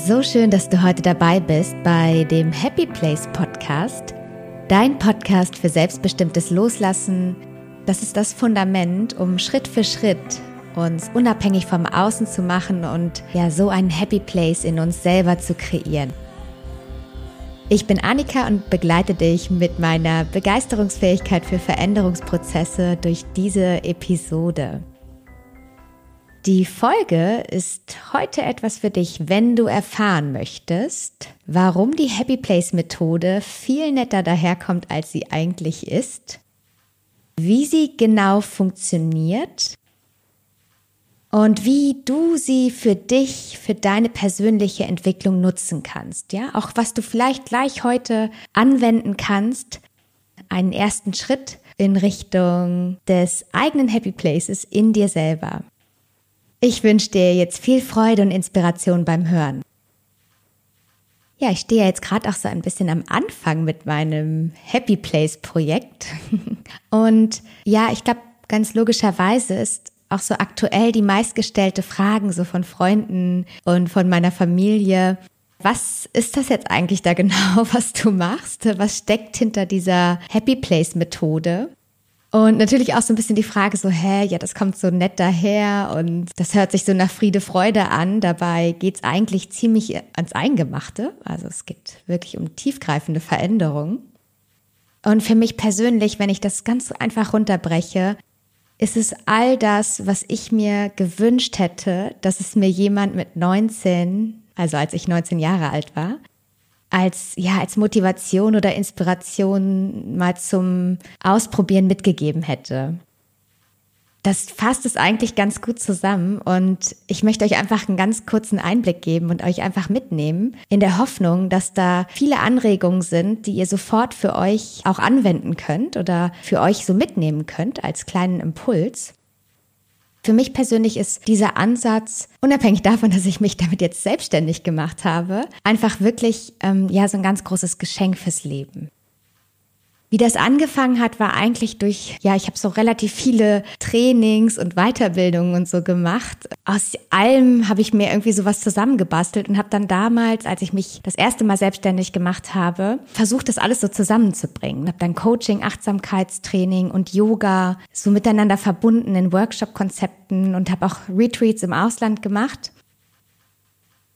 So schön, dass du heute dabei bist bei dem Happy Place Podcast. Dein Podcast für selbstbestimmtes Loslassen. Das ist das Fundament, um Schritt für Schritt uns unabhängig vom Außen zu machen und ja, so einen Happy Place in uns selber zu kreieren. Ich bin Annika und begleite dich mit meiner Begeisterungsfähigkeit für Veränderungsprozesse durch diese Episode. Die Folge ist heute etwas für dich, wenn du erfahren möchtest, warum die Happy Place Methode viel netter daherkommt, als sie eigentlich ist, wie sie genau funktioniert und wie du sie für dich, für deine persönliche Entwicklung nutzen kannst. Ja, auch was du vielleicht gleich heute anwenden kannst, einen ersten Schritt in Richtung des eigenen Happy Places in dir selber. Ich wünsche dir jetzt viel Freude und Inspiration beim Hören. Ja, ich stehe jetzt gerade auch so ein bisschen am Anfang mit meinem Happy Place Projekt. Und ja, ich glaube, ganz logischerweise ist auch so aktuell die meistgestellte Fragen so von Freunden und von meiner Familie. Was ist das jetzt eigentlich da genau, was du machst? Was steckt hinter dieser Happy Place Methode? Und natürlich auch so ein bisschen die Frage so, hä, ja, das kommt so nett daher und das hört sich so nach Friede, Freude an. Dabei geht's eigentlich ziemlich ans Eingemachte. Also es geht wirklich um tiefgreifende Veränderungen. Und für mich persönlich, wenn ich das ganz einfach runterbreche, ist es all das, was ich mir gewünscht hätte, dass es mir jemand mit 19, also als ich 19 Jahre alt war, als, ja, als Motivation oder Inspiration mal zum Ausprobieren mitgegeben hätte. Das fasst es eigentlich ganz gut zusammen und ich möchte euch einfach einen ganz kurzen Einblick geben und euch einfach mitnehmen in der Hoffnung, dass da viele Anregungen sind, die ihr sofort für euch auch anwenden könnt oder für euch so mitnehmen könnt als kleinen Impuls. Für mich persönlich ist dieser Ansatz, unabhängig davon, dass ich mich damit jetzt selbstständig gemacht habe, einfach wirklich ähm, ja so ein ganz großes Geschenk fürs Leben. Wie das angefangen hat, war eigentlich durch, ja, ich habe so relativ viele Trainings und Weiterbildungen und so gemacht. Aus allem habe ich mir irgendwie sowas zusammengebastelt und habe dann damals, als ich mich das erste Mal selbstständig gemacht habe, versucht, das alles so zusammenzubringen. Habe dann Coaching, Achtsamkeitstraining und Yoga so miteinander verbunden in Workshop-Konzepten und habe auch Retreats im Ausland gemacht.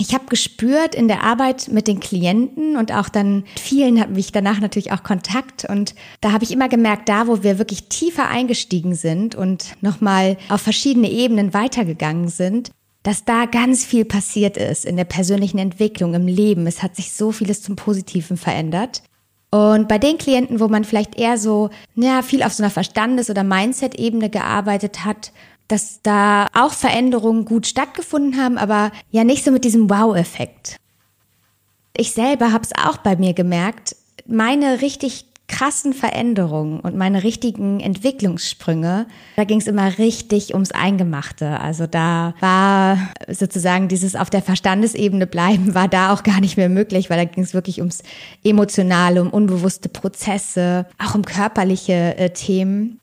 Ich habe gespürt in der Arbeit mit den Klienten und auch dann vielen habe ich danach natürlich auch Kontakt und da habe ich immer gemerkt, da wo wir wirklich tiefer eingestiegen sind und nochmal auf verschiedene Ebenen weitergegangen sind, dass da ganz viel passiert ist in der persönlichen Entwicklung, im Leben. Es hat sich so vieles zum Positiven verändert. Und bei den Klienten, wo man vielleicht eher so, ja, viel auf so einer Verstandes- oder Mindset-Ebene gearbeitet hat dass da auch Veränderungen gut stattgefunden haben, aber ja nicht so mit diesem Wow-Effekt. Ich selber habe es auch bei mir gemerkt, meine richtig krassen Veränderungen und meine richtigen Entwicklungssprünge, da ging es immer richtig ums Eingemachte. Also da war sozusagen dieses auf der Verstandesebene bleiben, war da auch gar nicht mehr möglich, weil da ging es wirklich ums Emotionale, um unbewusste Prozesse, auch um körperliche äh, Themen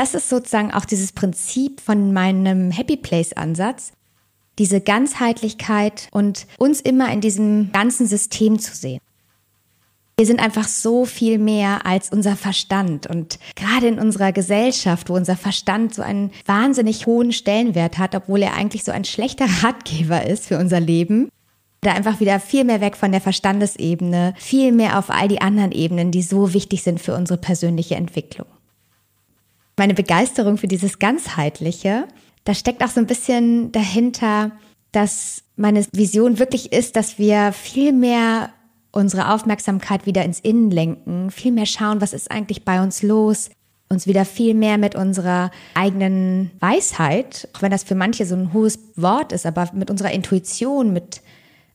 das ist sozusagen auch dieses Prinzip von meinem Happy Place Ansatz, diese Ganzheitlichkeit und uns immer in diesem ganzen System zu sehen. Wir sind einfach so viel mehr als unser Verstand. Und gerade in unserer Gesellschaft, wo unser Verstand so einen wahnsinnig hohen Stellenwert hat, obwohl er eigentlich so ein schlechter Ratgeber ist für unser Leben, da einfach wieder viel mehr weg von der Verstandesebene, viel mehr auf all die anderen Ebenen, die so wichtig sind für unsere persönliche Entwicklung meine Begeisterung für dieses Ganzheitliche, da steckt auch so ein bisschen dahinter, dass meine Vision wirklich ist, dass wir viel mehr unsere Aufmerksamkeit wieder ins Innen lenken, viel mehr schauen, was ist eigentlich bei uns los, uns wieder viel mehr mit unserer eigenen Weisheit, auch wenn das für manche so ein hohes Wort ist, aber mit unserer Intuition, mit,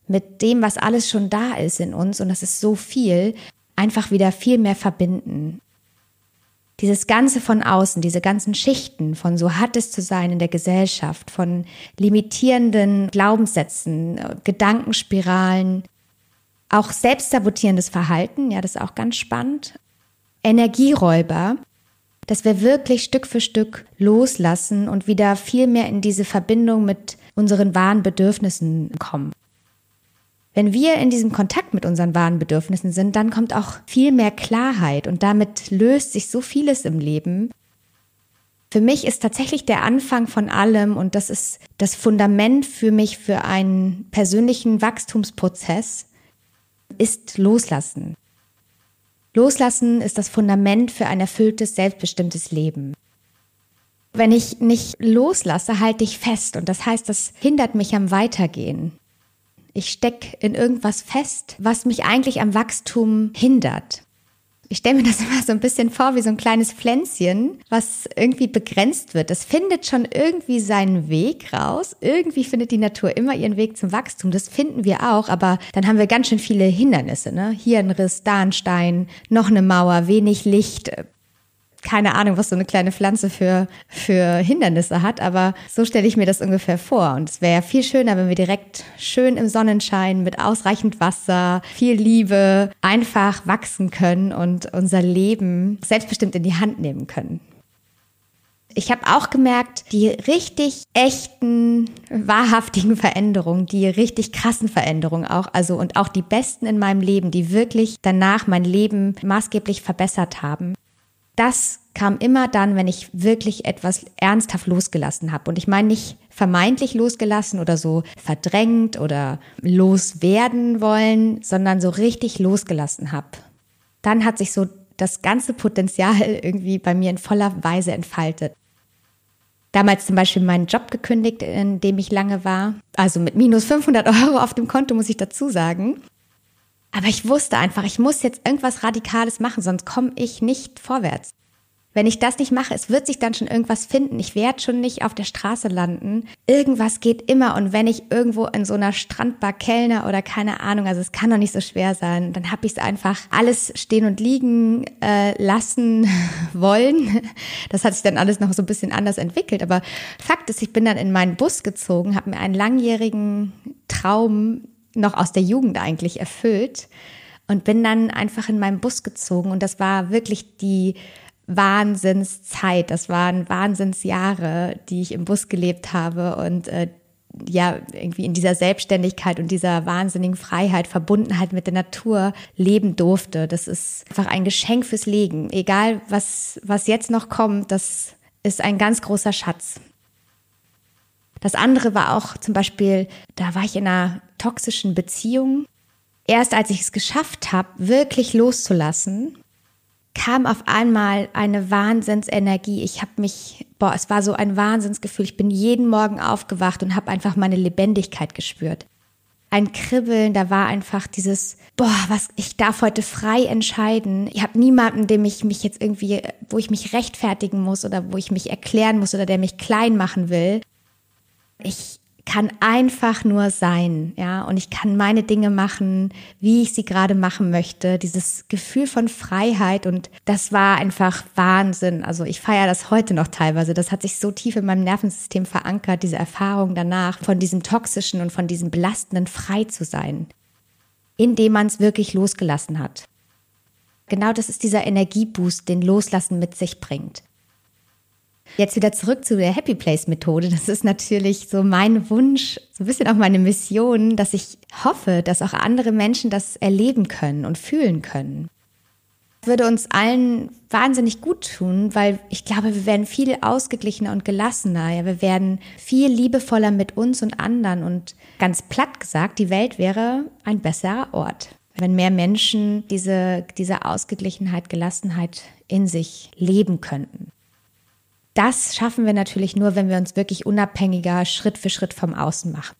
mit dem, was alles schon da ist in uns, und das ist so viel, einfach wieder viel mehr verbinden dieses Ganze von außen, diese ganzen Schichten von so hat es zu sein in der Gesellschaft, von limitierenden Glaubenssätzen, Gedankenspiralen, auch selbstsabotierendes Verhalten, ja, das ist auch ganz spannend, Energieräuber, dass wir wirklich Stück für Stück loslassen und wieder viel mehr in diese Verbindung mit unseren wahren Bedürfnissen kommen. Wenn wir in diesem Kontakt mit unseren wahren Bedürfnissen sind, dann kommt auch viel mehr Klarheit und damit löst sich so vieles im Leben. Für mich ist tatsächlich der Anfang von allem und das ist das Fundament für mich für einen persönlichen Wachstumsprozess, ist Loslassen. Loslassen ist das Fundament für ein erfülltes, selbstbestimmtes Leben. Wenn ich nicht loslasse, halte ich fest und das heißt, das hindert mich am Weitergehen. Ich stecke in irgendwas fest, was mich eigentlich am Wachstum hindert. Ich stelle mir das immer so ein bisschen vor wie so ein kleines Pflänzchen, was irgendwie begrenzt wird. Das findet schon irgendwie seinen Weg raus. Irgendwie findet die Natur immer ihren Weg zum Wachstum. Das finden wir auch, aber dann haben wir ganz schön viele Hindernisse. Ne? Hier ein Riss, da ein Stein, noch eine Mauer, wenig Licht, keine Ahnung, was so eine kleine Pflanze für, für Hindernisse hat, aber so stelle ich mir das ungefähr vor. Und es wäre viel schöner, wenn wir direkt schön im Sonnenschein mit ausreichend Wasser, viel Liebe einfach wachsen können und unser Leben selbstbestimmt in die Hand nehmen können. Ich habe auch gemerkt, die richtig echten, wahrhaftigen Veränderungen, die richtig krassen Veränderungen auch, also und auch die besten in meinem Leben, die wirklich danach mein Leben maßgeblich verbessert haben, das kam immer dann, wenn ich wirklich etwas ernsthaft losgelassen habe. Und ich meine nicht vermeintlich losgelassen oder so verdrängt oder loswerden wollen, sondern so richtig losgelassen habe. Dann hat sich so das ganze Potenzial irgendwie bei mir in voller Weise entfaltet. Damals zum Beispiel meinen Job gekündigt, in dem ich lange war. Also mit minus 500 Euro auf dem Konto, muss ich dazu sagen. Aber ich wusste einfach, ich muss jetzt irgendwas Radikales machen, sonst komme ich nicht vorwärts. Wenn ich das nicht mache, es wird sich dann schon irgendwas finden. Ich werde schon nicht auf der Straße landen. Irgendwas geht immer. Und wenn ich irgendwo in so einer Strandbar Kellner oder keine Ahnung, also es kann doch nicht so schwer sein, dann habe ich es einfach alles stehen und liegen äh, lassen wollen. Das hat sich dann alles noch so ein bisschen anders entwickelt. Aber Fakt ist, ich bin dann in meinen Bus gezogen, habe mir einen langjährigen Traum noch aus der Jugend eigentlich erfüllt und bin dann einfach in meinem Bus gezogen und das war wirklich die Wahnsinnszeit, das waren Wahnsinnsjahre, die ich im Bus gelebt habe und äh, ja, irgendwie in dieser Selbstständigkeit und dieser wahnsinnigen Freiheit, Verbundenheit mit der Natur leben durfte. Das ist einfach ein Geschenk fürs Leben. Egal, was, was jetzt noch kommt, das ist ein ganz großer Schatz. Das andere war auch zum Beispiel, da war ich in einer toxischen Beziehung. Erst als ich es geschafft habe, wirklich loszulassen, kam auf einmal eine Wahnsinnsenergie. Ich habe mich, boah, es war so ein Wahnsinnsgefühl. Ich bin jeden Morgen aufgewacht und habe einfach meine Lebendigkeit gespürt. Ein Kribbeln, da war einfach dieses, boah, was, ich darf heute frei entscheiden. Ich habe niemanden, dem ich mich jetzt irgendwie, wo ich mich rechtfertigen muss oder wo ich mich erklären muss oder der mich klein machen will. Ich kann einfach nur sein, ja, und ich kann meine Dinge machen, wie ich sie gerade machen möchte. Dieses Gefühl von Freiheit und das war einfach Wahnsinn. Also ich feiere das heute noch teilweise. Das hat sich so tief in meinem Nervensystem verankert, diese Erfahrung danach, von diesem toxischen und von diesem belastenden frei zu sein, indem man es wirklich losgelassen hat. Genau das ist dieser Energieboost, den Loslassen mit sich bringt. Jetzt wieder zurück zu der Happy Place Methode. Das ist natürlich so mein Wunsch, so ein bisschen auch meine Mission, dass ich hoffe, dass auch andere Menschen das erleben können und fühlen können. Das würde uns allen wahnsinnig gut tun, weil ich glaube, wir werden viel ausgeglichener und gelassener. Ja, wir werden viel liebevoller mit uns und anderen und ganz platt gesagt, die Welt wäre ein besserer Ort, wenn mehr Menschen diese, diese Ausgeglichenheit, Gelassenheit in sich leben könnten. Das schaffen wir natürlich nur, wenn wir uns wirklich unabhängiger Schritt für Schritt vom Außen machen.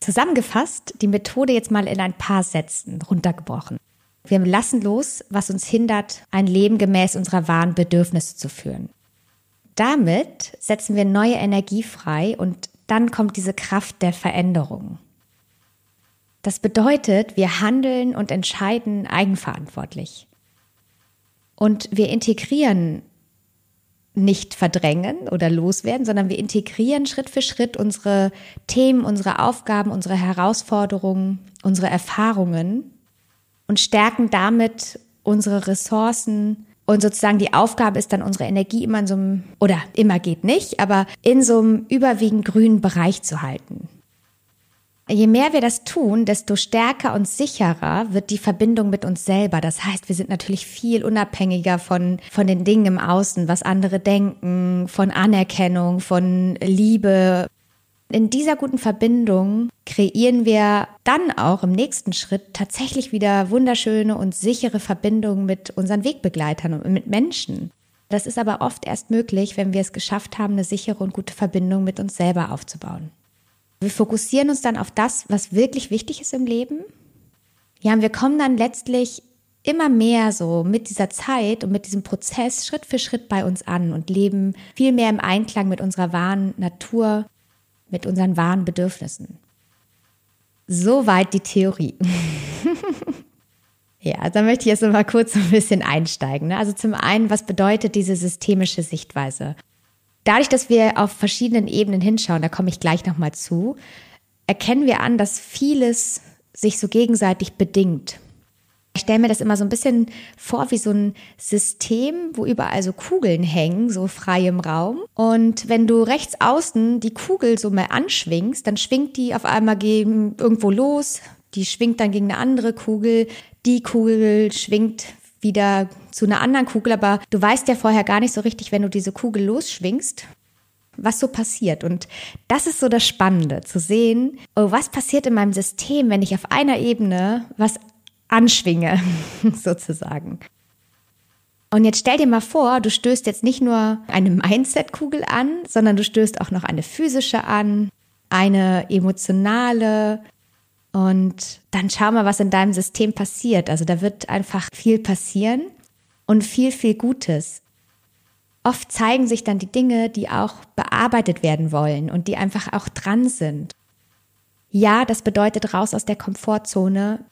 Zusammengefasst, die Methode jetzt mal in ein paar Sätzen runtergebrochen. Wir lassen los, was uns hindert, ein Leben gemäß unserer wahren Bedürfnisse zu führen. Damit setzen wir neue Energie frei und dann kommt diese Kraft der Veränderung. Das bedeutet, wir handeln und entscheiden eigenverantwortlich. Und wir integrieren nicht verdrängen oder loswerden, sondern wir integrieren Schritt für Schritt unsere Themen, unsere Aufgaben, unsere Herausforderungen, unsere Erfahrungen und stärken damit unsere Ressourcen. Und sozusagen die Aufgabe ist dann, unsere Energie immer in so einem, oder immer geht nicht, aber in so einem überwiegend grünen Bereich zu halten. Je mehr wir das tun, desto stärker und sicherer wird die Verbindung mit uns selber. Das heißt, wir sind natürlich viel unabhängiger von, von den Dingen im Außen, was andere denken, von Anerkennung, von Liebe. In dieser guten Verbindung kreieren wir dann auch im nächsten Schritt tatsächlich wieder wunderschöne und sichere Verbindungen mit unseren Wegbegleitern und mit Menschen. Das ist aber oft erst möglich, wenn wir es geschafft haben, eine sichere und gute Verbindung mit uns selber aufzubauen. Wir fokussieren uns dann auf das, was wirklich wichtig ist im Leben. Ja, und wir kommen dann letztlich immer mehr so mit dieser Zeit und mit diesem Prozess Schritt für Schritt bei uns an und leben viel mehr im Einklang mit unserer wahren Natur, mit unseren wahren Bedürfnissen. Soweit die Theorie. ja, da möchte ich jetzt noch mal kurz ein bisschen einsteigen. Ne? Also zum einen, was bedeutet diese systemische Sichtweise? Dadurch, dass wir auf verschiedenen Ebenen hinschauen, da komme ich gleich nochmal zu, erkennen wir an, dass vieles sich so gegenseitig bedingt. Ich stelle mir das immer so ein bisschen vor wie so ein System, wo überall so Kugeln hängen, so frei im Raum. Und wenn du rechts außen die Kugel so mal anschwingst, dann schwingt die auf einmal irgendwo los. Die schwingt dann gegen eine andere Kugel. Die Kugel schwingt wieder zu einer anderen Kugel, aber du weißt ja vorher gar nicht so richtig, wenn du diese Kugel losschwingst, was so passiert. Und das ist so das Spannende, zu sehen, oh, was passiert in meinem System, wenn ich auf einer Ebene was anschwinge, sozusagen. Und jetzt stell dir mal vor, du stößt jetzt nicht nur eine Mindset-Kugel an, sondern du stößt auch noch eine physische an, eine emotionale, und dann schau mal, was in deinem System passiert. Also da wird einfach viel passieren und viel, viel Gutes. Oft zeigen sich dann die Dinge, die auch bearbeitet werden wollen und die einfach auch dran sind. Ja, das bedeutet raus aus der Komfortzone.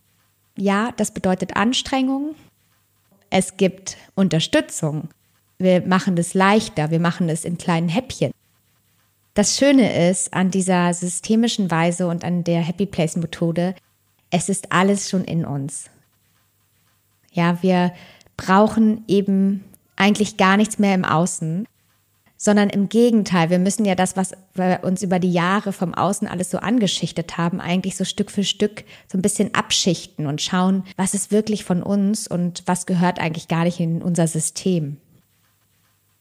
Ja, das bedeutet Anstrengung. Es gibt Unterstützung. Wir machen es leichter, wir machen es in kleinen Häppchen. Das Schöne ist an dieser systemischen Weise und an der Happy Place Methode, es ist alles schon in uns. Ja, wir brauchen eben eigentlich gar nichts mehr im Außen, sondern im Gegenteil, wir müssen ja das, was wir uns über die Jahre vom Außen alles so angeschichtet haben, eigentlich so Stück für Stück so ein bisschen abschichten und schauen, was ist wirklich von uns und was gehört eigentlich gar nicht in unser System.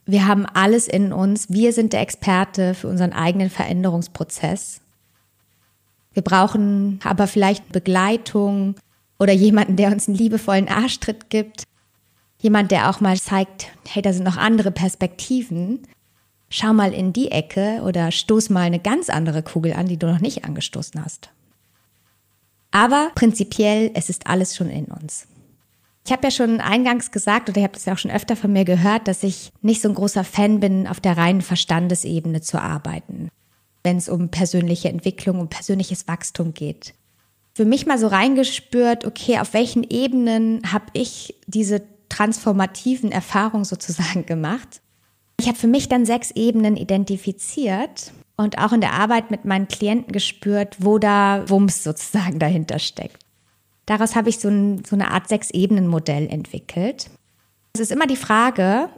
Wir haben alles in uns. Wir sind der Experte für unseren eigenen Veränderungsprozess. Wir brauchen aber vielleicht Begleitung oder jemanden, der uns einen liebevollen Arschtritt gibt. Jemand, der auch mal zeigt, hey, da sind noch andere Perspektiven. Schau mal in die Ecke oder stoß mal eine ganz andere Kugel an, die du noch nicht angestoßen hast. Aber prinzipiell, es ist alles schon in uns. Ich habe ja schon eingangs gesagt, oder ihr habt es ja auch schon öfter von mir gehört, dass ich nicht so ein großer Fan bin, auf der reinen Verstandesebene zu arbeiten, wenn es um persönliche Entwicklung, um persönliches Wachstum geht. Für mich mal so reingespürt, okay, auf welchen Ebenen habe ich diese transformativen Erfahrungen sozusagen gemacht? Ich habe für mich dann sechs Ebenen identifiziert und auch in der Arbeit mit meinen Klienten gespürt, wo da Wumms sozusagen dahinter steckt. Daraus habe ich so, ein, so eine Art Sechs-Ebenen-Modell entwickelt. Es ist immer die Frage,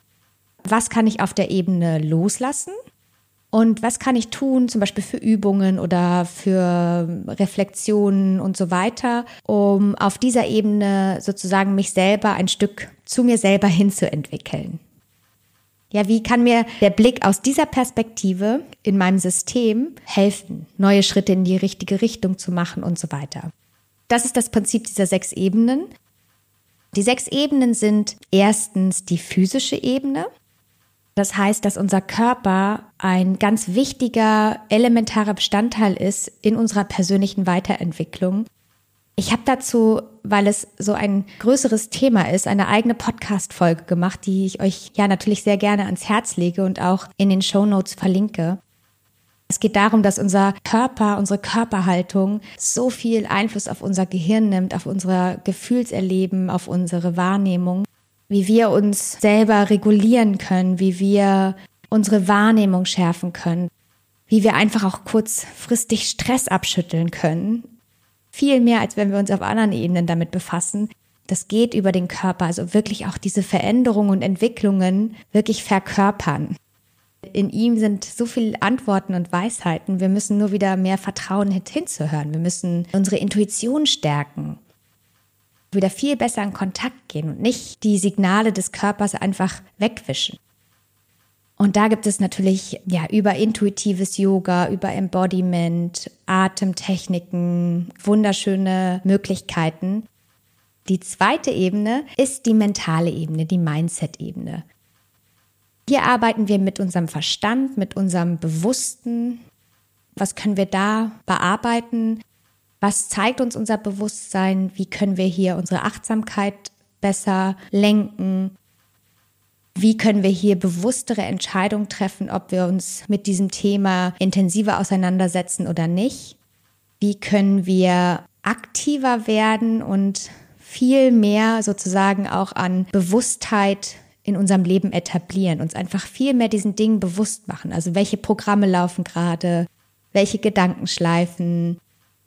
was kann ich auf der Ebene loslassen? Und was kann ich tun, zum Beispiel für Übungen oder für Reflexionen und so weiter, um auf dieser Ebene sozusagen mich selber ein Stück zu mir selber hinzuentwickeln? Ja, wie kann mir der Blick aus dieser Perspektive in meinem System helfen, neue Schritte in die richtige Richtung zu machen und so weiter? Das ist das Prinzip dieser sechs Ebenen. Die sechs Ebenen sind erstens die physische Ebene. Das heißt, dass unser Körper ein ganz wichtiger, elementarer Bestandteil ist in unserer persönlichen Weiterentwicklung. Ich habe dazu, weil es so ein größeres Thema ist, eine eigene Podcast-Folge gemacht, die ich euch ja natürlich sehr gerne ans Herz lege und auch in den Show Notes verlinke. Es geht darum, dass unser Körper, unsere Körperhaltung so viel Einfluss auf unser Gehirn nimmt, auf unser Gefühlserleben, auf unsere Wahrnehmung, wie wir uns selber regulieren können, wie wir unsere Wahrnehmung schärfen können, wie wir einfach auch kurzfristig Stress abschütteln können. Viel mehr, als wenn wir uns auf anderen Ebenen damit befassen. Das geht über den Körper, also wirklich auch diese Veränderungen und Entwicklungen wirklich verkörpern. In ihm sind so viele Antworten und Weisheiten. Wir müssen nur wieder mehr Vertrauen hinzuhören. Wir müssen unsere Intuition stärken. Wieder viel besser in Kontakt gehen und nicht die Signale des Körpers einfach wegwischen. Und da gibt es natürlich ja über intuitives Yoga, über Embodiment, Atemtechniken, wunderschöne Möglichkeiten. Die zweite Ebene ist die mentale Ebene, die Mindset-Ebene. Hier arbeiten wir mit unserem Verstand, mit unserem Bewussten. Was können wir da bearbeiten? Was zeigt uns unser Bewusstsein? Wie können wir hier unsere Achtsamkeit besser lenken? Wie können wir hier bewusstere Entscheidungen treffen, ob wir uns mit diesem Thema intensiver auseinandersetzen oder nicht? Wie können wir aktiver werden und viel mehr sozusagen auch an Bewusstheit in unserem Leben etablieren, uns einfach viel mehr diesen Dingen bewusst machen. Also welche Programme laufen gerade, welche Gedanken schleifen,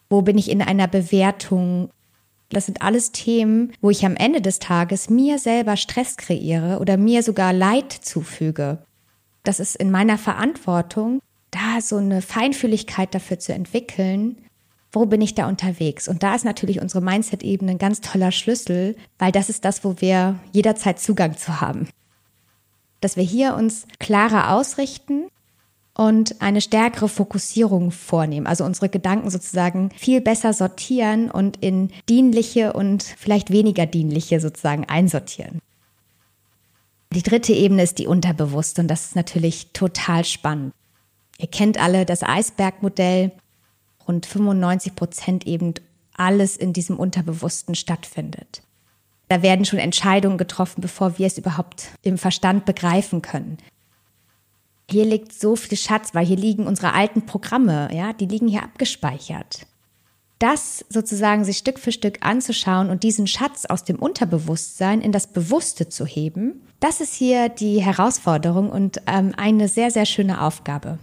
wo bin ich in einer Bewertung, das sind alles Themen, wo ich am Ende des Tages mir selber Stress kreiere oder mir sogar Leid zufüge. Das ist in meiner Verantwortung, da so eine Feinfühligkeit dafür zu entwickeln, wo bin ich da unterwegs? Und da ist natürlich unsere Mindset-Ebene ein ganz toller Schlüssel, weil das ist das, wo wir jederzeit Zugang zu haben. Dass wir hier uns klarer ausrichten und eine stärkere Fokussierung vornehmen. Also unsere Gedanken sozusagen viel besser sortieren und in dienliche und vielleicht weniger dienliche sozusagen einsortieren. Die dritte Ebene ist die unterbewusste und das ist natürlich total spannend. Ihr kennt alle das Eisbergmodell. Rund 95 Prozent eben alles in diesem Unterbewussten stattfindet. Da werden schon Entscheidungen getroffen, bevor wir es überhaupt im Verstand begreifen können hier liegt so viel Schatz, weil hier liegen unsere alten Programme, ja, die liegen hier abgespeichert. Das sozusagen sich Stück für Stück anzuschauen und diesen Schatz aus dem Unterbewusstsein in das Bewusste zu heben, das ist hier die Herausforderung und ähm, eine sehr, sehr schöne Aufgabe.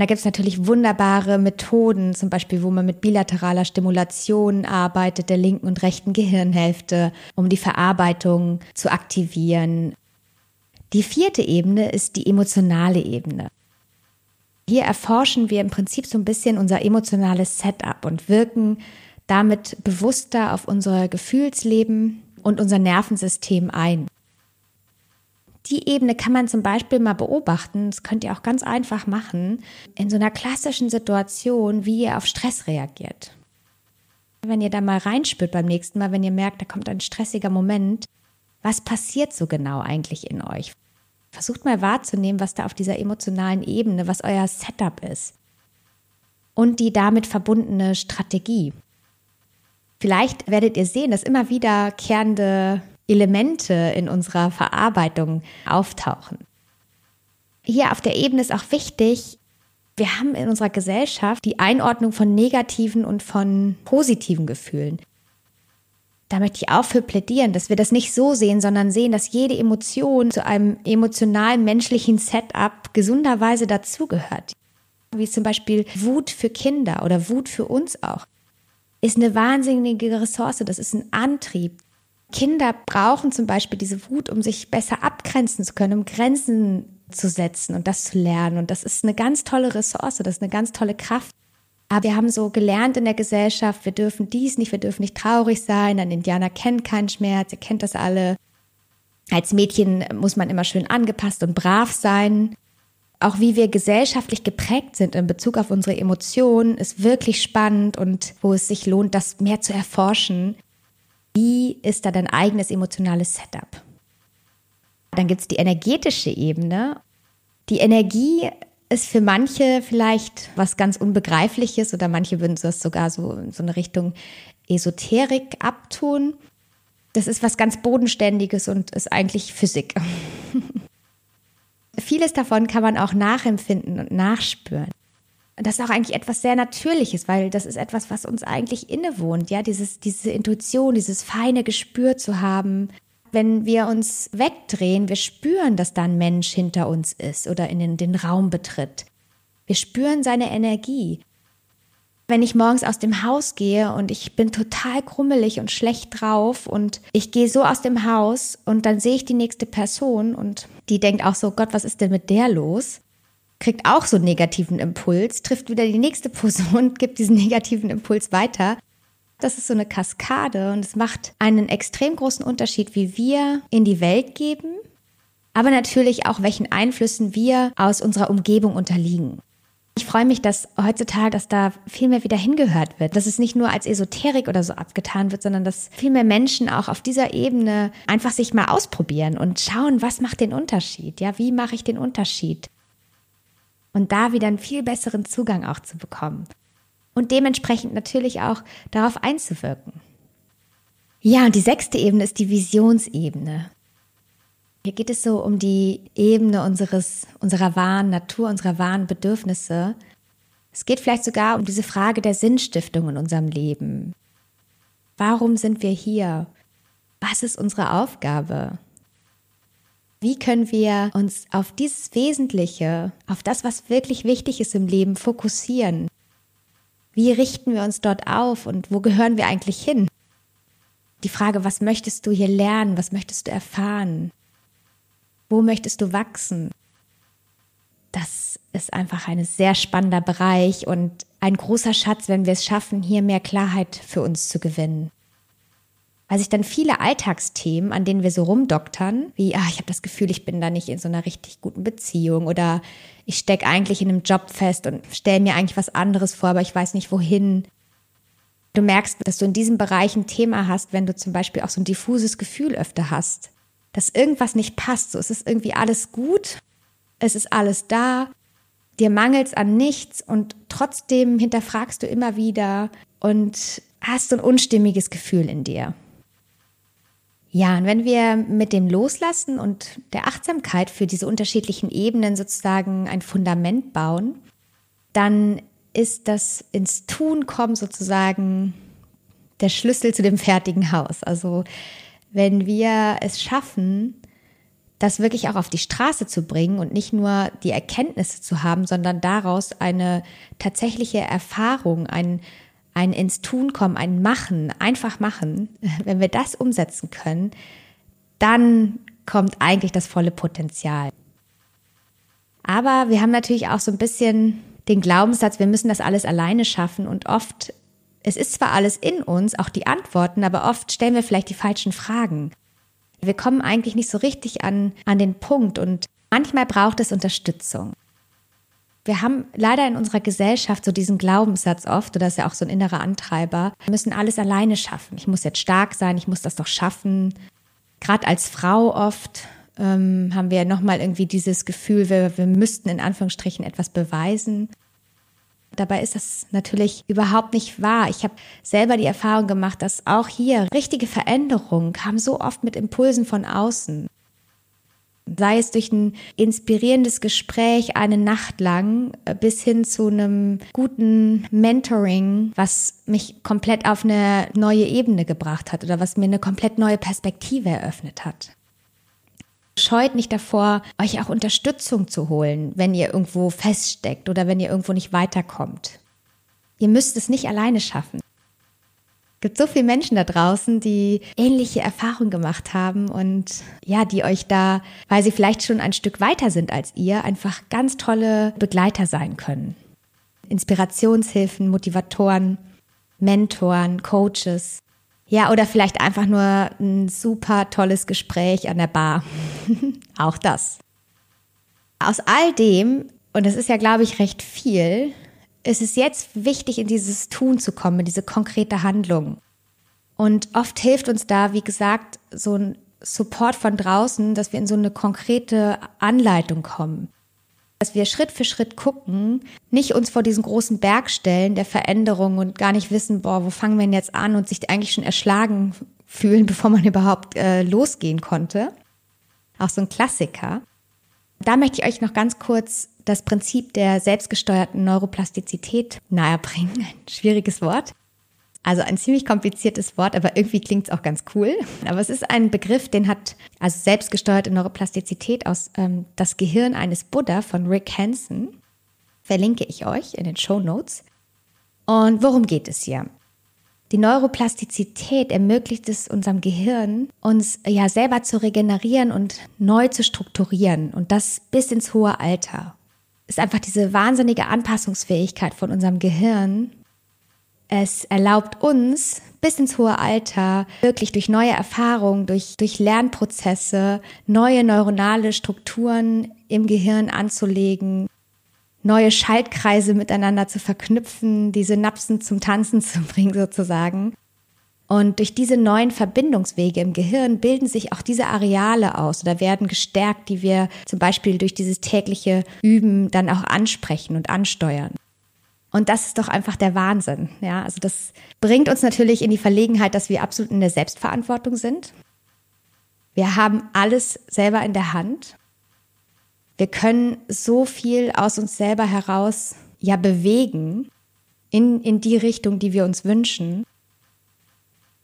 Da gibt es natürlich wunderbare Methoden, zum Beispiel, wo man mit bilateraler Stimulation arbeitet, der linken und rechten Gehirnhälfte, um die Verarbeitung zu aktivieren. Die vierte Ebene ist die emotionale Ebene. Hier erforschen wir im Prinzip so ein bisschen unser emotionales Setup und wirken damit bewusster auf unser Gefühlsleben und unser Nervensystem ein. Die Ebene kann man zum Beispiel mal beobachten, das könnt ihr auch ganz einfach machen, in so einer klassischen Situation, wie ihr auf Stress reagiert. Wenn ihr da mal reinspürt beim nächsten Mal, wenn ihr merkt, da kommt ein stressiger Moment, was passiert so genau eigentlich in euch? Versucht mal wahrzunehmen, was da auf dieser emotionalen Ebene, was euer Setup ist. Und die damit verbundene Strategie. Vielleicht werdet ihr sehen, dass immer wiederkehrende Elemente in unserer Verarbeitung auftauchen. Hier auf der Ebene ist auch wichtig, wir haben in unserer Gesellschaft die Einordnung von negativen und von positiven Gefühlen da möchte ich auch für plädieren, dass wir das nicht so sehen, sondern sehen, dass jede Emotion zu einem emotionalen menschlichen Setup gesunderweise dazugehört. Wie zum Beispiel Wut für Kinder oder Wut für uns auch. Ist eine wahnsinnige Ressource, das ist ein Antrieb. Kinder brauchen zum Beispiel diese Wut, um sich besser abgrenzen zu können, um Grenzen zu setzen und das zu lernen. Und das ist eine ganz tolle Ressource, das ist eine ganz tolle Kraft. Aber wir haben so gelernt in der Gesellschaft, wir dürfen dies nicht, wir dürfen nicht traurig sein. Ein Indianer kennt keinen Schmerz, ihr kennt das alle. Als Mädchen muss man immer schön angepasst und brav sein. Auch wie wir gesellschaftlich geprägt sind in Bezug auf unsere Emotionen, ist wirklich spannend und wo es sich lohnt, das mehr zu erforschen. Wie ist da dein eigenes emotionales Setup? Dann gibt es die energetische Ebene. Die Energie ist für manche vielleicht was ganz Unbegreifliches oder manche würden das sogar so in so eine Richtung Esoterik abtun. Das ist was ganz Bodenständiges und ist eigentlich Physik. Vieles davon kann man auch nachempfinden und nachspüren. Das ist auch eigentlich etwas sehr Natürliches, weil das ist etwas, was uns eigentlich innewohnt, ja, dieses, diese Intuition, dieses feine Gespür zu haben, wenn wir uns wegdrehen, wir spüren, dass da ein Mensch hinter uns ist oder in den, den Raum betritt. Wir spüren seine Energie. wenn ich morgens aus dem Haus gehe und ich bin total krummelig und schlecht drauf und ich gehe so aus dem Haus und dann sehe ich die nächste Person und die denkt auch so, Gott, was ist denn mit der los? Kriegt auch so einen negativen Impuls, trifft wieder die nächste Person, gibt diesen negativen Impuls weiter. Das ist so eine Kaskade und es macht einen extrem großen Unterschied, wie wir in die Welt geben, aber natürlich auch, welchen Einflüssen wir aus unserer Umgebung unterliegen. Ich freue mich, dass heutzutage, dass da viel mehr wieder hingehört wird, dass es nicht nur als Esoterik oder so abgetan wird, sondern dass viel mehr Menschen auch auf dieser Ebene einfach sich mal ausprobieren und schauen, was macht den Unterschied? Ja, wie mache ich den Unterschied? Und da wieder einen viel besseren Zugang auch zu bekommen. Und dementsprechend natürlich auch darauf einzuwirken. Ja, und die sechste Ebene ist die Visionsebene. Hier geht es so um die Ebene unseres, unserer wahren Natur, unserer wahren Bedürfnisse. Es geht vielleicht sogar um diese Frage der Sinnstiftung in unserem Leben. Warum sind wir hier? Was ist unsere Aufgabe? Wie können wir uns auf dieses Wesentliche, auf das, was wirklich wichtig ist im Leben, fokussieren? Wie richten wir uns dort auf und wo gehören wir eigentlich hin? Die Frage, was möchtest du hier lernen? Was möchtest du erfahren? Wo möchtest du wachsen? Das ist einfach ein sehr spannender Bereich und ein großer Schatz, wenn wir es schaffen, hier mehr Klarheit für uns zu gewinnen. Weil sich dann viele Alltagsthemen, an denen wir so rumdoktern, wie, ah, ich habe das Gefühl, ich bin da nicht in so einer richtig guten Beziehung oder ich stecke eigentlich in einem Job fest und stelle mir eigentlich was anderes vor, aber ich weiß nicht wohin. Du merkst, dass du in diesem Bereich ein Thema hast, wenn du zum Beispiel auch so ein diffuses Gefühl öfter hast dass irgendwas nicht passt. So, es ist irgendwie alles gut, es ist alles da, dir mangelt an nichts und trotzdem hinterfragst du immer wieder und hast so ein unstimmiges Gefühl in dir. Ja, und wenn wir mit dem Loslassen und der Achtsamkeit für diese unterschiedlichen Ebenen sozusagen ein Fundament bauen, dann ist das ins Tun kommen sozusagen der Schlüssel zu dem fertigen Haus. Also wenn wir es schaffen, das wirklich auch auf die Straße zu bringen und nicht nur die Erkenntnisse zu haben, sondern daraus eine tatsächliche Erfahrung, ein, ein ins Tun kommen, ein Machen, einfach machen, wenn wir das umsetzen können, dann kommt eigentlich das volle Potenzial. Aber wir haben natürlich auch so ein bisschen den Glaubenssatz, wir müssen das alles alleine schaffen und oft es ist zwar alles in uns, auch die Antworten, aber oft stellen wir vielleicht die falschen Fragen. Wir kommen eigentlich nicht so richtig an, an den Punkt und manchmal braucht es Unterstützung. Wir haben leider in unserer Gesellschaft so diesen Glaubenssatz oft, oder das ist ja auch so ein innerer Antreiber, wir müssen alles alleine schaffen. Ich muss jetzt stark sein, ich muss das doch schaffen. Gerade als Frau oft ähm, haben wir ja nochmal irgendwie dieses Gefühl, wir, wir müssten in Anführungsstrichen etwas beweisen. Dabei ist das natürlich überhaupt nicht wahr. Ich habe selber die Erfahrung gemacht, dass auch hier richtige Veränderungen kamen so oft mit Impulsen von außen. Sei es durch ein inspirierendes Gespräch eine Nacht lang äh, bis hin zu einem guten Mentoring, was mich komplett auf eine neue Ebene gebracht hat oder was mir eine komplett neue Perspektive eröffnet hat. Scheut nicht davor, euch auch Unterstützung zu holen, wenn ihr irgendwo feststeckt oder wenn ihr irgendwo nicht weiterkommt. Ihr müsst es nicht alleine schaffen. Gibt so viele Menschen da draußen, die ähnliche Erfahrungen gemacht haben und ja, die euch da, weil sie vielleicht schon ein Stück weiter sind als ihr, einfach ganz tolle Begleiter sein können. Inspirationshilfen, Motivatoren, Mentoren, Coaches. Ja, oder vielleicht einfach nur ein super tolles Gespräch an der Bar. Auch das. Aus all dem, und das ist ja, glaube ich, recht viel, ist es jetzt wichtig, in dieses Tun zu kommen, in diese konkrete Handlung. Und oft hilft uns da, wie gesagt, so ein Support von draußen, dass wir in so eine konkrete Anleitung kommen dass wir Schritt für Schritt gucken, nicht uns vor diesen großen Berg stellen der Veränderung und gar nicht wissen, boah, wo fangen wir denn jetzt an und sich eigentlich schon erschlagen fühlen, bevor man überhaupt äh, losgehen konnte. Auch so ein Klassiker. Da möchte ich euch noch ganz kurz das Prinzip der selbstgesteuerten Neuroplastizität nahebringen. Ein schwieriges Wort. Also ein ziemlich kompliziertes Wort, aber irgendwie klingt es auch ganz cool. Aber es ist ein Begriff, den hat also selbstgesteuerte Neuroplastizität aus ähm, das Gehirn eines Buddha von Rick Hansen. Verlinke ich euch in den Show Notes. Und worum geht es hier? Die Neuroplastizität ermöglicht es unserem Gehirn, uns ja selber zu regenerieren und neu zu strukturieren und das bis ins hohe Alter. Ist einfach diese wahnsinnige Anpassungsfähigkeit von unserem Gehirn. Es erlaubt uns bis ins hohe Alter wirklich durch neue Erfahrungen, durch, durch Lernprozesse, neue neuronale Strukturen im Gehirn anzulegen, neue Schaltkreise miteinander zu verknüpfen, die Synapsen zum Tanzen zu bringen sozusagen. Und durch diese neuen Verbindungswege im Gehirn bilden sich auch diese Areale aus oder werden gestärkt, die wir zum Beispiel durch dieses tägliche Üben dann auch ansprechen und ansteuern. Und das ist doch einfach der Wahnsinn. Ja, also das bringt uns natürlich in die Verlegenheit, dass wir absolut in der Selbstverantwortung sind. Wir haben alles selber in der Hand wir können so viel aus uns selber heraus ja bewegen in, in die Richtung, die wir uns wünschen.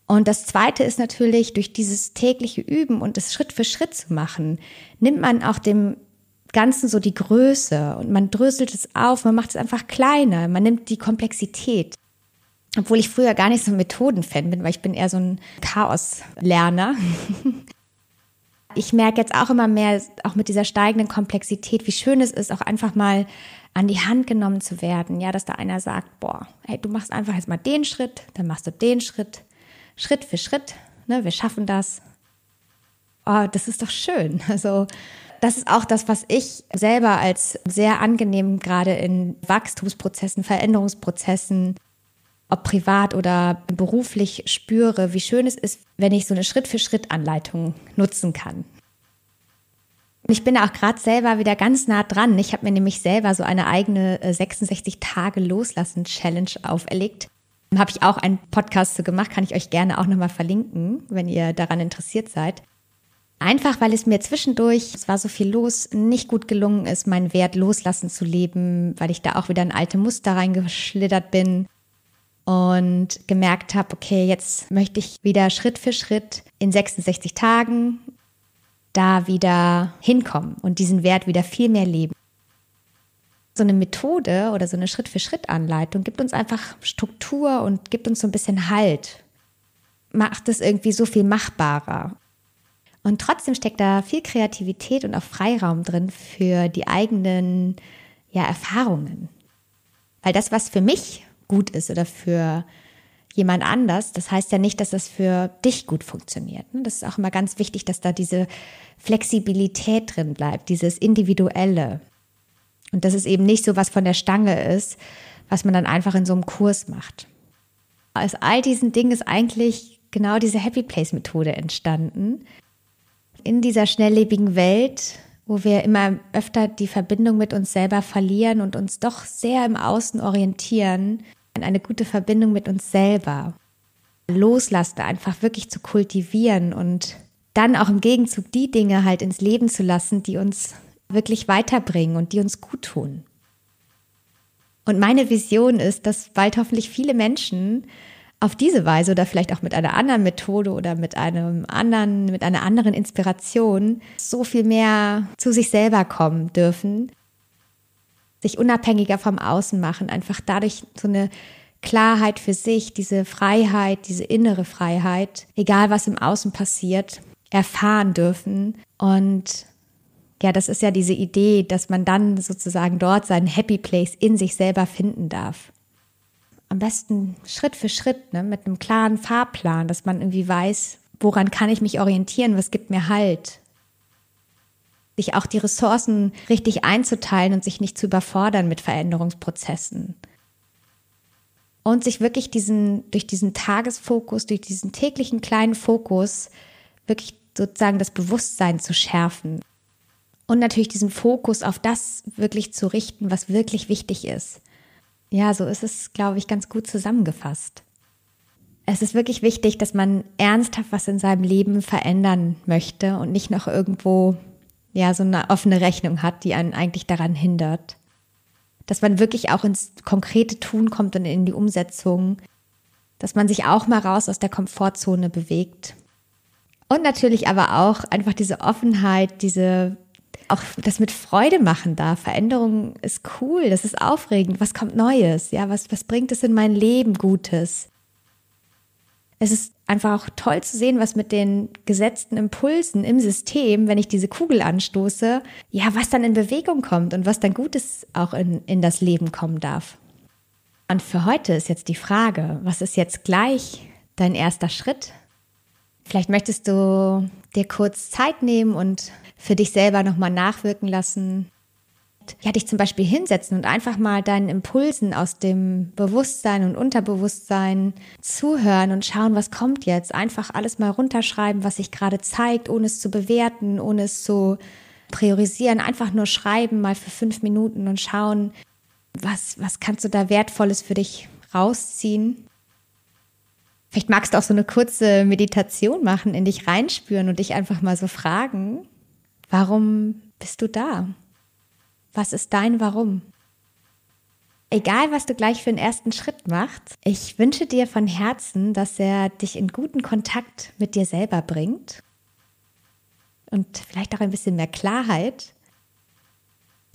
Und das zweite ist natürlich, durch dieses tägliche Üben und es Schritt für Schritt zu machen, nimmt man auch dem Ganzen so die Größe und man dröselt es auf, man macht es einfach kleiner, man nimmt die Komplexität. Obwohl ich früher gar nicht so ein Methodenfan bin, weil ich bin eher so ein Chaoslerner. ich merke jetzt auch immer mehr, auch mit dieser steigenden Komplexität, wie schön es ist, auch einfach mal an die Hand genommen zu werden. Ja, dass da einer sagt, boah, hey, du machst einfach jetzt mal den Schritt, dann machst du den Schritt, Schritt für Schritt, ne, wir schaffen das. Oh, das ist doch schön. Also, das ist auch das, was ich selber als sehr angenehm gerade in Wachstumsprozessen, Veränderungsprozessen ob privat oder beruflich spüre, wie schön es ist, wenn ich so eine Schritt-für-Schritt-Anleitung nutzen kann. Ich bin da auch gerade selber wieder ganz nah dran. Ich habe mir nämlich selber so eine eigene 66 äh, Tage Loslassen Challenge auferlegt. Habe ich auch einen Podcast zu gemacht, kann ich euch gerne auch nochmal verlinken, wenn ihr daran interessiert seid. Einfach, weil es mir zwischendurch, es war so viel los, nicht gut gelungen ist, meinen Wert loslassen zu leben, weil ich da auch wieder in alte Muster reingeschlittert bin und gemerkt habe, okay, jetzt möchte ich wieder Schritt für Schritt in 66 Tagen da wieder hinkommen und diesen Wert wieder viel mehr leben. So eine Methode oder so eine Schritt-für-Schritt-Anleitung gibt uns einfach Struktur und gibt uns so ein bisschen Halt. Macht es irgendwie so viel machbarer. Und trotzdem steckt da viel Kreativität und auch Freiraum drin für die eigenen ja, Erfahrungen. Weil das, was für mich gut ist oder für jemand anders, das heißt ja nicht, dass das für dich gut funktioniert. Ne? Das ist auch immer ganz wichtig, dass da diese Flexibilität drin bleibt, dieses Individuelle. Und dass es eben nicht so was von der Stange ist, was man dann einfach in so einem Kurs macht. Aus all diesen Dingen ist eigentlich genau diese Happy Place Methode entstanden. In dieser schnelllebigen Welt, wo wir immer öfter die Verbindung mit uns selber verlieren und uns doch sehr im Außen orientieren, eine gute Verbindung mit uns selber. Loslassen, einfach wirklich zu kultivieren und dann auch im Gegenzug die Dinge halt ins Leben zu lassen, die uns wirklich weiterbringen und die uns gut tun. Und meine Vision ist, dass bald hoffentlich viele Menschen auf diese Weise oder vielleicht auch mit einer anderen Methode oder mit einem anderen, mit einer anderen Inspiration so viel mehr zu sich selber kommen dürfen sich unabhängiger vom Außen machen, einfach dadurch so eine Klarheit für sich, diese Freiheit, diese innere Freiheit, egal was im Außen passiert, erfahren dürfen. Und ja, das ist ja diese Idee, dass man dann sozusagen dort seinen Happy Place in sich selber finden darf. Am besten Schritt für Schritt, ne, mit einem klaren Fahrplan, dass man irgendwie weiß, woran kann ich mich orientieren, was gibt mir Halt, sich auch die Ressourcen richtig einzuteilen und sich nicht zu überfordern mit Veränderungsprozessen. Und sich wirklich diesen, durch diesen Tagesfokus, durch diesen täglichen kleinen Fokus, wirklich sozusagen das Bewusstsein zu schärfen. Und natürlich diesen Fokus auf das wirklich zu richten, was wirklich wichtig ist. Ja, so ist es, glaube ich, ganz gut zusammengefasst. Es ist wirklich wichtig, dass man ernsthaft was in seinem Leben verändern möchte und nicht noch irgendwo ja, so eine offene Rechnung hat, die einen eigentlich daran hindert. Dass man wirklich auch ins konkrete Tun kommt und in die Umsetzung, dass man sich auch mal raus aus der Komfortzone bewegt. Und natürlich aber auch einfach diese Offenheit, diese auch das mit Freude machen darf. Veränderung ist cool, das ist aufregend. Was kommt Neues? Ja, was, was bringt es in mein Leben Gutes? Es ist einfach auch toll zu sehen, was mit den gesetzten Impulsen im System, wenn ich diese Kugel anstoße, ja, was dann in Bewegung kommt und was dann Gutes auch in, in das Leben kommen darf. Und für heute ist jetzt die Frage, was ist jetzt gleich dein erster Schritt? Vielleicht möchtest du dir kurz Zeit nehmen und für dich selber nochmal nachwirken lassen. Ja, dich zum Beispiel hinsetzen und einfach mal deinen Impulsen aus dem Bewusstsein und Unterbewusstsein zuhören und schauen, was kommt jetzt. Einfach alles mal runterschreiben, was sich gerade zeigt, ohne es zu bewerten, ohne es zu priorisieren. Einfach nur schreiben, mal für fünf Minuten und schauen, was, was kannst du da Wertvolles für dich rausziehen? Vielleicht magst du auch so eine kurze Meditation machen, in dich reinspüren und dich einfach mal so fragen, warum bist du da? Was ist dein Warum? Egal, was du gleich für den ersten Schritt machst, ich wünsche dir von Herzen, dass er dich in guten Kontakt mit dir selber bringt und vielleicht auch ein bisschen mehr Klarheit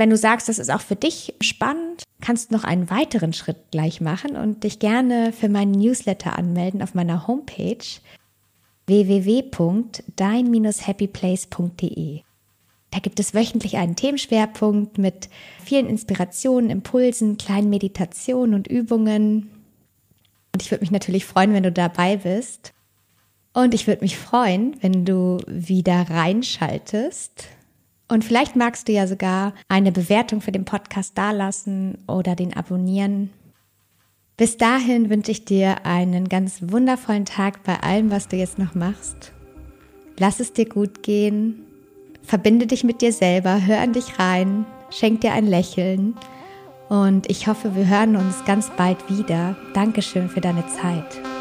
wenn du sagst, das ist auch für dich spannend, kannst du noch einen weiteren Schritt gleich machen und dich gerne für meinen Newsletter anmelden auf meiner Homepage www.dein-happyplace.de. Da gibt es wöchentlich einen Themenschwerpunkt mit vielen Inspirationen, Impulsen, kleinen Meditationen und Übungen. Und ich würde mich natürlich freuen, wenn du dabei bist. Und ich würde mich freuen, wenn du wieder reinschaltest und vielleicht magst du ja sogar eine Bewertung für den Podcast dalassen oder den abonnieren. Bis dahin wünsche ich dir einen ganz wundervollen Tag bei allem, was du jetzt noch machst. Lass es dir gut gehen. Verbinde dich mit dir selber, hör an dich rein, schenk dir ein Lächeln. Und ich hoffe, wir hören uns ganz bald wieder. Dankeschön für deine Zeit.